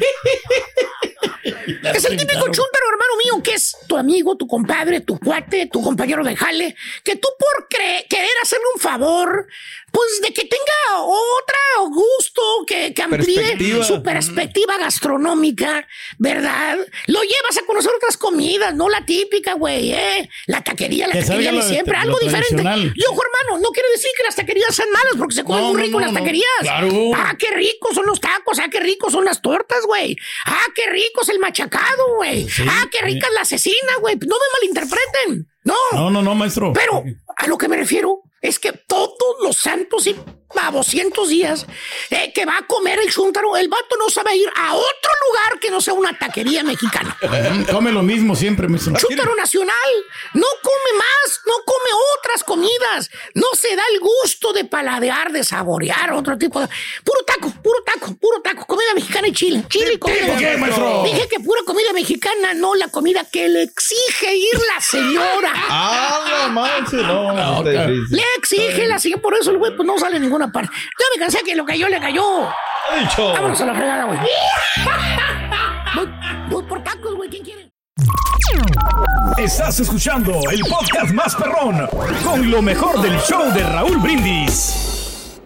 Es el típico chúntaro, hermano mío, que es tu amigo, tu compadre, tu cuate, tu compañero de jale, que tú por querer hacerle un favor, pues de que tenga otra gusto, que, que amplíe Perspectiva. su perspectiva gastronómica, ¿verdad? Lo llevas a conocer otras comidas, no la típica, güey, ¿eh? La taquería, la Que taquería de siempre, algo diferente. tradicional. Y ojo, hermano, no quiere decir que las taquerías sean malas, porque se come No, muy rico no, las taquerías. Claro. Ah, qué ricos son los tacos, ah, qué ricos son las tortas, güey. Ah, qué rico es el machacado, güey. ah, qué rica es la asesina, güey. No me malinterpreten. No. No, no, no, maestro. Pero a lo que me refiero es que todos los santos y a 200 días eh, que va a comer el chúntaro, el vato no sabe ir a otro lugar que no sea una taquería mexicana. Come lo mismo siempre, maestro. Chúntaro nacional no come más, no come otras comidas, no se da el gusto de paladear, de saborear otro tipo de. Puro taco, puro taco, puro taco, comida mexicana y chile. Chile y comida ¿Tipo qué, maestro? Dije que pura comida mexicana, no la comida que le exige ir la señora. Ah, no manches, no. está difícil. Le exige la señora, por eso el güey pues, no sale a parte. Yo me cansé que lo cayó, le cayó. Dicho. Vámonos a la fregada, güey. [LAUGHS] voy, voy por tacos, güey, ¿quién quiere? Estás escuchando el podcast más perrón con lo mejor del show de Raúl Brindis.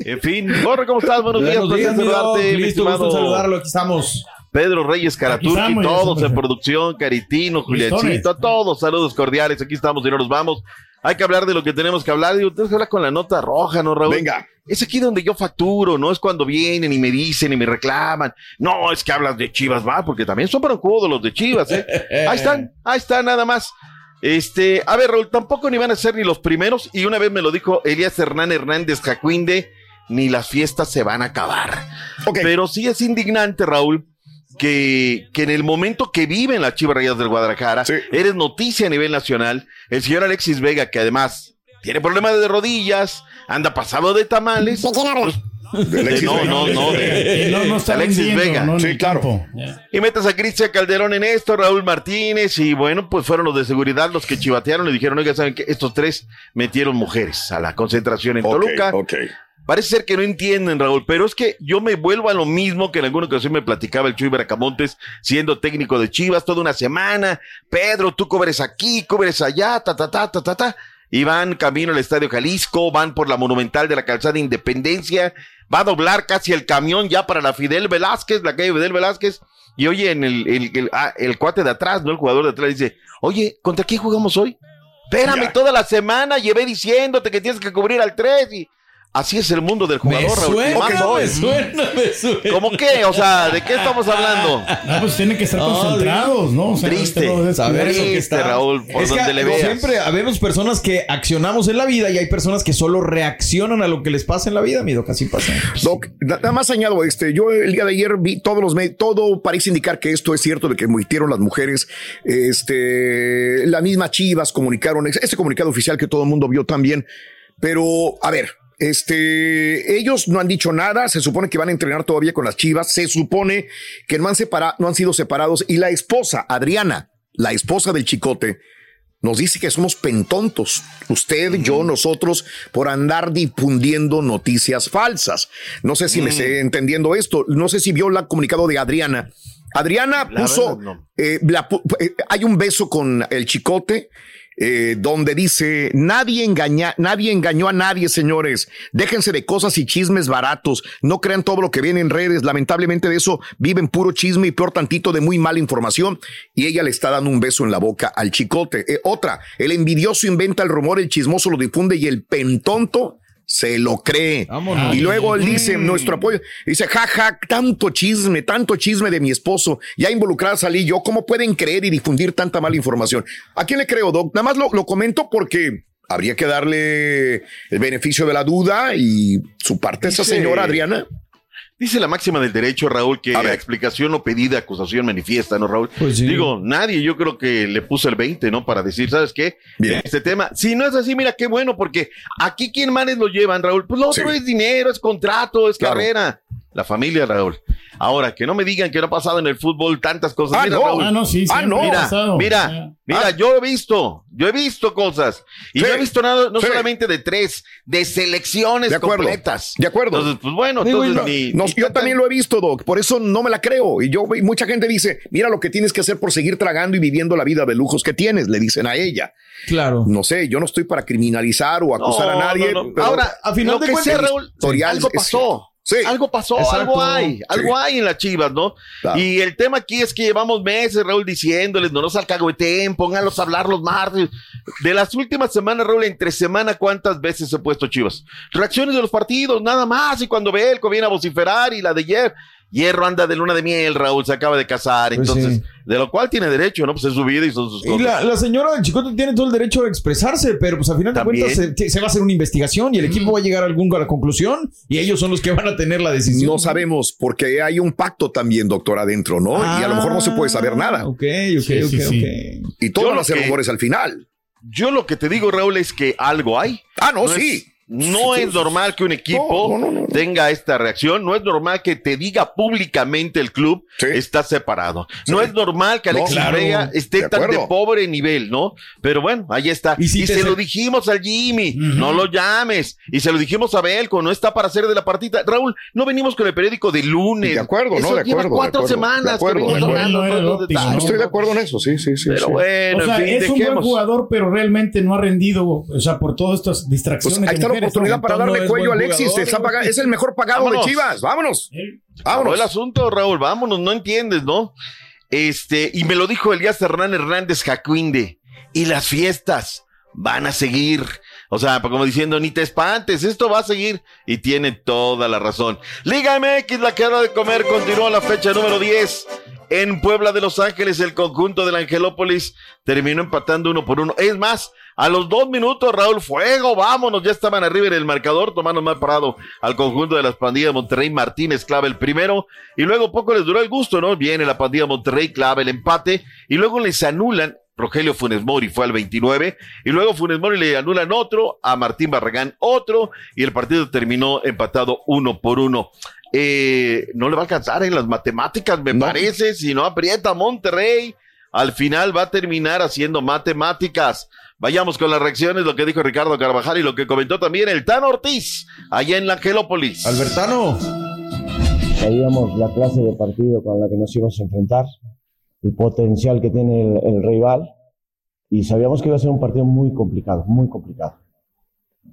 En fin, Borre, ¿cómo estás? Buenos días, Buenos días, placer saludarte, mi Listo, gusto estimado saludarlo. Aquí estamos. Pedro Reyes Caraturki, todos en producción, Caritino. Juliancito, a todos, saludos cordiales, aquí estamos y no nos vamos. Hay que hablar de lo que tenemos que hablar, y tenemos que hablar con la nota roja, ¿no, Raúl? Venga. Es aquí donde yo facturo, no es cuando vienen y me dicen y me reclaman. No, es que hablas de Chivas, va, porque también son broncudos los de Chivas, ¿eh? [LAUGHS] Ahí están, ahí están nada más. Este, a ver, Raúl, tampoco ni van a ser ni los primeros, y una vez me lo dijo Elías Hernán Hernández Jacuinde, ni las fiestas se van a acabar. Pero sí es indignante, Raúl, que, que en el momento que viven las Chivas Rayadas del Guadalajara, eres noticia a nivel nacional, el señor Alexis Vega, que además tiene problemas de rodillas, anda pasado de tamales. ¿De quién habla? De Alexis no, Vega. no, no, de, No, no está Alexis Vega. Sí, claro. Y metes a Cristian Calderón en esto, Raúl Martínez, y bueno, pues fueron los de seguridad los que chivatearon y dijeron, oiga, ¿saben qué? Estos tres metieron mujeres a la concentración en Toluca. ok. Parece ser que no entienden, Raúl, pero es que yo me vuelvo a lo mismo que en alguna ocasión me platicaba el Chuy Bracamontes, siendo técnico de Chivas toda una semana. Pedro, tú cubres aquí, cubres allá, ta, ta, ta, ta, ta, ta. Y van camino al Estadio Jalisco, van por la Monumental de la Calzada Independencia, va a doblar casi el camión ya para la Fidel Velázquez, la calle Fidel Velázquez. Y oye, en el, el, el, ah, el cuate de atrás, ¿no? El jugador de atrás dice, oye, ¿contra quién jugamos hoy? Espérame, toda la semana llevé diciéndote que tienes que cubrir al 3 y así es el mundo del Me jugador, Raúl. suena, Más me suena, me suena. ¿Cómo qué? O sea, ¿de qué estamos [LAUGHS] hablando? No, pues tienen que estar No, concentrados, ¿no? O sea, Triste. no Saber eso que Triste, está. Raúl, por Es que donde le a- veas. siempre habemos personas que accionamos en la vida y hay personas que solo reaccionan a lo que les pasa en la vida, mi Doc, así pasa. Doc, na- nada más añado este, yo el día de ayer vi todos los medios, todo parece indicar que esto es cierto de que emitieron las mujeres, este, la misma Chivas comunicaron, ese comunicado oficial que todo el mundo vio también, pero a ver, este, ellos no han dicho nada, se supone que van a entrenar todavía con las Chivas, se supone que no han no han sido separados y la esposa, Adriana, la esposa del Chicote, nos dice que somos pentontos, usted, yo, nosotros, por andar difundiendo noticias falsas. No sé si me estoy entendiendo esto, no sé si vio el comunicado de Adriana. Adriana La puso, verdad, no. eh, la eh, hay un beso con el chicote. Eh, donde dice nadie engaña, nadie engañó a nadie, señores. Déjense de cosas y chismes baratos. No crean todo lo que viene en redes. Lamentablemente de eso viven puro chisme y peor tantito de muy mala información. Y ella le está dando un beso en la boca al chicote. Eh, otra, el envidioso inventa el rumor, el chismoso lo difunde y el pentonto se lo cree. Vámonos. Y luego él dice, nuestro apoyo, dice, jaja, tanto chisme, tanto chisme de mi esposo, ya involucrada salí yo, ¿cómo pueden creer y difundir tanta mala información? ¿A quién le creo, Doc? Nada más lo, lo comento porque habría que darle el beneficio de la duda y su parte a esa Dice- señora Adriana. Dice la máxima del derecho, Raúl, que A ver. explicación o pedida, acusación manifiesta, ¿no, Raúl? Pues sí. Digo, nadie, yo creo que le puso el 20, ¿no? Para decir, ¿sabes qué? Bien. Este tema, si no es así, mira qué bueno, porque aquí quién manes lo llevan, Raúl. Pues lo otro Sí. es dinero, es contrato, es Claro. carrera. La familia, Raúl. Ahora, que no me digan que no ha pasado en el fútbol tantas cosas. Ah, Mira, no. Raúl, Ah, no, sí, Ah, no. ha Mira, pasado. mira, Ah. mira, yo he visto, yo he visto cosas. Y Sí, yo he visto nada, no sí. solamente de tres, de selecciones De acuerdo. completas. De acuerdo. Entonces, pues bueno, Digo, entonces ni- No, ni yo tan- también lo he visto, Doc, por eso no me la creo. Y yo, y mucha gente dice, mira lo que tienes que hacer por seguir tragando y viviendo la vida de lujos que tienes, le dicen a ella. Claro. No sé, yo no estoy para criminalizar o acusar No, a nadie. no, no. pero- Ahora, a final de cuentas, Raúl, algo es- pasó. Sí. Algo pasó, Exacto. algo hay, algo Sí. hay en las chivas, ¿no? Claro. Y el tema aquí es que llevamos meses, Raúl, diciéndoles, no nos alcahueten, pónganlos a hablar los martes. De las últimas semanas, Raúl, entre semana, ¿cuántas veces he puesto chivas? Reacciones de los partidos, nada más. Y cuando Belco viene a vociferar y la de ayer, Hierro anda de luna de miel, Raúl, se acaba de casar. Pues entonces, sí. de lo cual tiene derecho, ¿no? Pues es su vida y son sus Y cosas. la, la señora del Chicote tiene todo el derecho de expresarse, pero pues al final de También. cuentas se, se va a hacer una investigación y el equipo va a llegar a algún a la conclusión y ellos son los que van a tener la decisión. No sabemos, porque hay un pacto también, doctor, adentro, ¿no? y a lo mejor no se puede saber nada. Ah, Ok, ok, Sí, ok, sí, sí. ok. Y todo van lo a ser rumores al final. Yo lo que te digo, Raúl, es que algo hay. Ah, no, sí. No Sí, es normal que un equipo No, no, no, no. tenga esta reacción. No es normal que te diga públicamente el club Sí. está separado. No es normal que No, Alexis claro. Vega esté De tan de pobre nivel, ¿no? Pero bueno, ahí está. Y si se se- lo dijimos al Jimmy, no lo llames. Y se lo dijimos a Belco, no está para hacer de la partita. Raúl, no venimos con el periódico de lunes. De acuerdo, Eso ¿no? De lleva acuerdo, de cuatro acuerdo. semanas De acuerdo, que de hablando No. Estoy de acuerdo en eso, sí, sí, sí. Pero sí. bueno, o sea, en fin, es un buen jugador, pero realmente no ha rendido, o sea, por todas estas Pues distracciones. ahí oportunidad para darle cuello a Alexis. es el mejor pagado Vámonos. de Chivas. Vámonos. Vámonos. el asunto, Raúl, vámonos, no entiendes, ¿no? Este, y me lo dijo Elías Hernán Hernández Jacuinde. Y las fiestas van a seguir. O sea, como diciendo, ni te espantes, esto va a seguir. Y tiene toda la razón. Liga MX, la que hora de comer, continúa la fecha número 10. En Puebla de Los Ángeles, el conjunto del Angelópolis terminó empatando uno por uno. Es más, a los dos minutos, Raúl Fuego, vámonos, ya estaban arriba en el marcador, tomando más parado al conjunto de las pandillas Monterrey. Martínez clave el primero, y luego poco les duró el gusto, ¿no? Viene la pandilla Monterrey, clave el empate, y luego les anulan. Rogelio Funes Mori fue al 29 y luego Funes Mori le anulan otro, a Martín Barragán otro y el partido terminó empatado uno por uno. Eh, no le va a alcanzar en las matemáticas, me parece, si no aprieta Monterrey. Al final va a terminar haciendo matemáticas. Vayamos con las reacciones, lo que dijo Ricardo Carvajal y lo que comentó también el Tan Ortiz, allá en la Angelópolis. Albertano. Sabíamos la clase de partido con la que nos íbamos a enfrentar, el potencial que tiene el, rival, y sabíamos que iba a ser un partido muy complicado, muy complicado.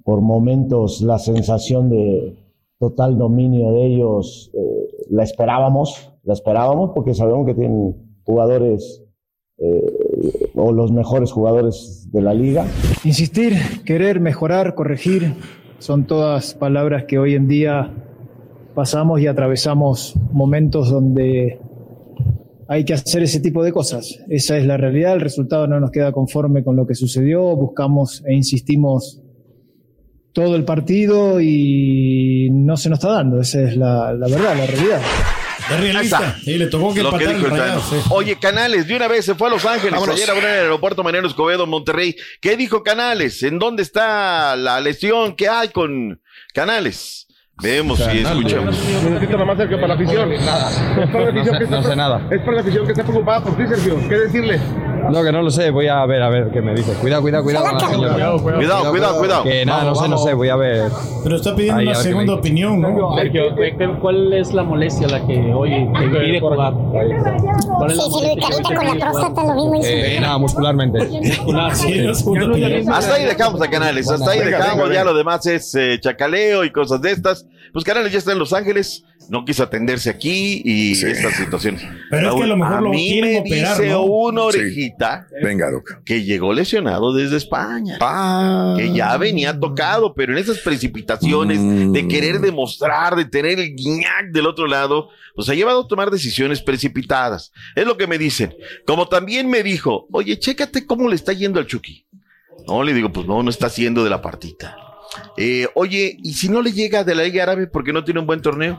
Por momentos la sensación de total dominio de ellos eh, la esperábamos, la esperábamos porque sabemos que tienen jugadores eh, o los mejores jugadores de la liga. Insistir, querer, mejorar, corregir, son todas palabras que hoy en día pasamos y atravesamos momentos donde hay que hacer ese tipo de cosas. Esa es la realidad, el resultado no nos queda conforme con lo que sucedió, buscamos e insistimos todo el partido y no se nos está dando, esa es la, la verdad, la realidad. Es realista. Y le tocó que Lo que dijo el Tano. Oye, Canales, de una vez se fue a Los Ángeles. Vámonos. Ayer abrió en el aeropuerto Mariano Escobedo, Monterrey. ¿Qué dijo Canales? ¿En dónde está la lesión? ¿Qué hay con Canales? Vemos y escuchamos. Necesito más cerca para la afición. Es para la afición que está, No sé nada. Es para la afición que está preocupada por ti, Sergio. ¿Qué decirle? No, que no lo sé, voy a ver, a ver qué me dice. Cuidado, cuidado, cuidado. con la señora. Cuidado, cuidado, cuidado. Que nada, no sé, no sé, voy a ver. Pero está pidiendo Ahí, una segunda opinión, ¿no? Sergio, ¿qué- qué- ¿cuál es la molestia la que hoy te impide jugar? ¿Cuál es la Sí, sí, Carita con la próstata lo mismo hizo. Eh, nada, muscularmente. [LAUGHS] Hasta ahí dejamos a Canales, hasta ahí dejamos, ya lo demás es eh, chacaleo y cosas de estas. Pues Canales ya está en Los Ángeles, no quiso atenderse aquí y estas situaciones. Pero es que a lo mejor a lo mí me operar, dice ¿no? una Sí. orejita Venga, Doc. que llegó lesionado desde España, Ah. que ya venía tocado, pero en esas precipitaciones Mm. de querer demostrar, de tener el guiñac del otro lado, pues ha llevado a tomar decisiones precipitadas. Es lo que me dicen. Como también me dijo, oye, chécate cómo le está yendo al Chucky. No, le digo, pues no, no está haciendo de la partita. Eh, oye, ¿y si no le llega de la Liga Árabe porque no tiene un buen torneo?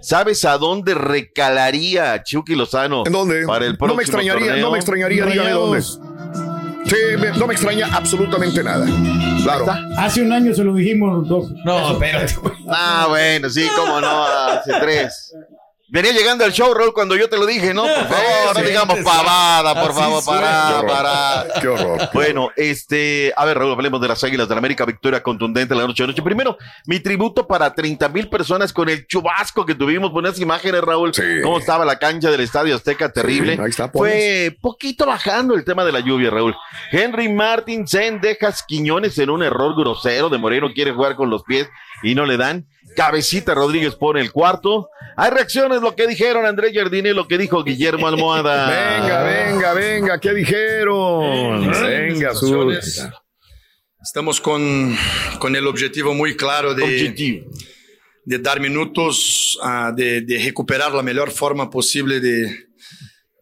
¿Sabes a dónde recalaría Chucky Lozano? ¿En dónde? Para el no próximo me extrañaría, torneo? no me extrañaría, dígame dónde. Sí, me- no me extraña absolutamente nada. Claro. Hace un año se lo dijimos, Doc. No, espérate. Ah, bueno, sí, cómo no, hace tres. Venía llegando al show, Raúl, cuando yo te lo dije, ¿no? Por [LAUGHS] favor, no sí, digamos sí. pavada, por Así favor, suena. para, Qué horror. Bueno, este, a ver, Raúl, hablemos de las Águilas de la América, victoria contundente la noche de noche. Primero, mi tributo para 30 mil personas con el chubasco que tuvimos, esas imágenes, Raúl, cómo estaba la cancha del Estadio Azteca, terrible. ahí está, Fue poquito bajando el tema de la lluvia, Raúl. Henry Martin Zen dejas Quiñones en un error grosero de Moreno, quiere jugar con los pies y no le dan. Cabecita Rodríguez pone el cuarto. Hay reacciones, lo que dijeron Andrés Jardine, lo que dijo Guillermo Almohada. [LAUGHS] Venga, venga, venga, ¿qué dijeron? Venga, su. Sensaciones. Estamos con, con el objetivo muy claro de, de dar minutos, ah, de, de recuperar la mejor forma posible de,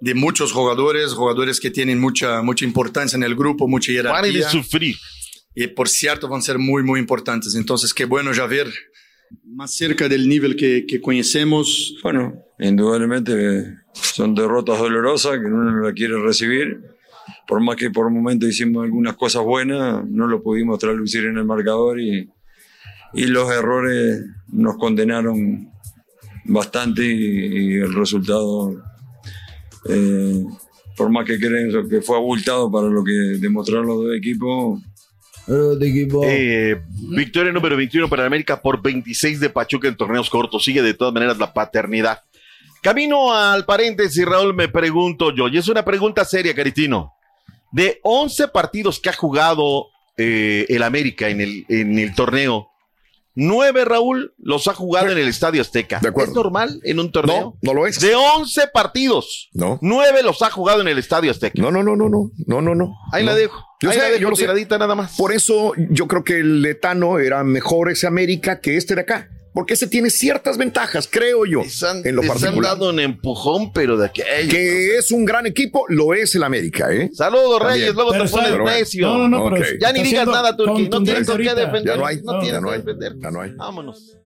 de muchos jugadores, jugadores que tienen mucha, mucha importancia en el grupo, mucha jerarquía. Pare de sufrir. Y por cierto van a ser muy, muy importantes. Entonces, qué bueno ya ver más cerca del nivel que, que conocemos. Bueno, indudablemente son derrotas dolorosas que uno no la quiere recibir. Por más que por momento hicimos algunas cosas buenas, no lo pudimos traducir en el marcador y, y los errores nos condenaron bastante y, y el resultado, eh, por más que creen que fue abultado para lo que demostraron los dos equipos, Eh, victoria número 21 para América por 26 de Pachuca en torneos cortos. Sigue de todas maneras la paternidad. Camino al paréntesis, Raúl, me pregunto yo, y es una pregunta seria, Caritino. De 11 partidos que ha jugado eh, el América en el, en el torneo, nueve, Raúl, los ha jugado en el Estadio Azteca. ¿Es normal en un torneo? No, no lo es. De 11 partidos, no. nueve los ha jugado en el Estadio Azteca. No, no, no, no, no, no, no, no. Ahí la dejo. Yo Ahí sé, la dejo yo lo sé. nada más. Por eso yo creo que el letano era mejor ese América que este de acá. Porque ese tiene ciertas ventajas, creo yo, en lo Les han particular. dado un empujón, pero de que... Que es un gran equipo, lo es el América, ¿eh? Saludos, También. Reyes, luego Pero te pones necio. No, no, no, Ya ni digas nada, Turquí. No tienes por qué defender. Ya no hay, no tienes no que hay. defender. Ya no hay. Vámonos.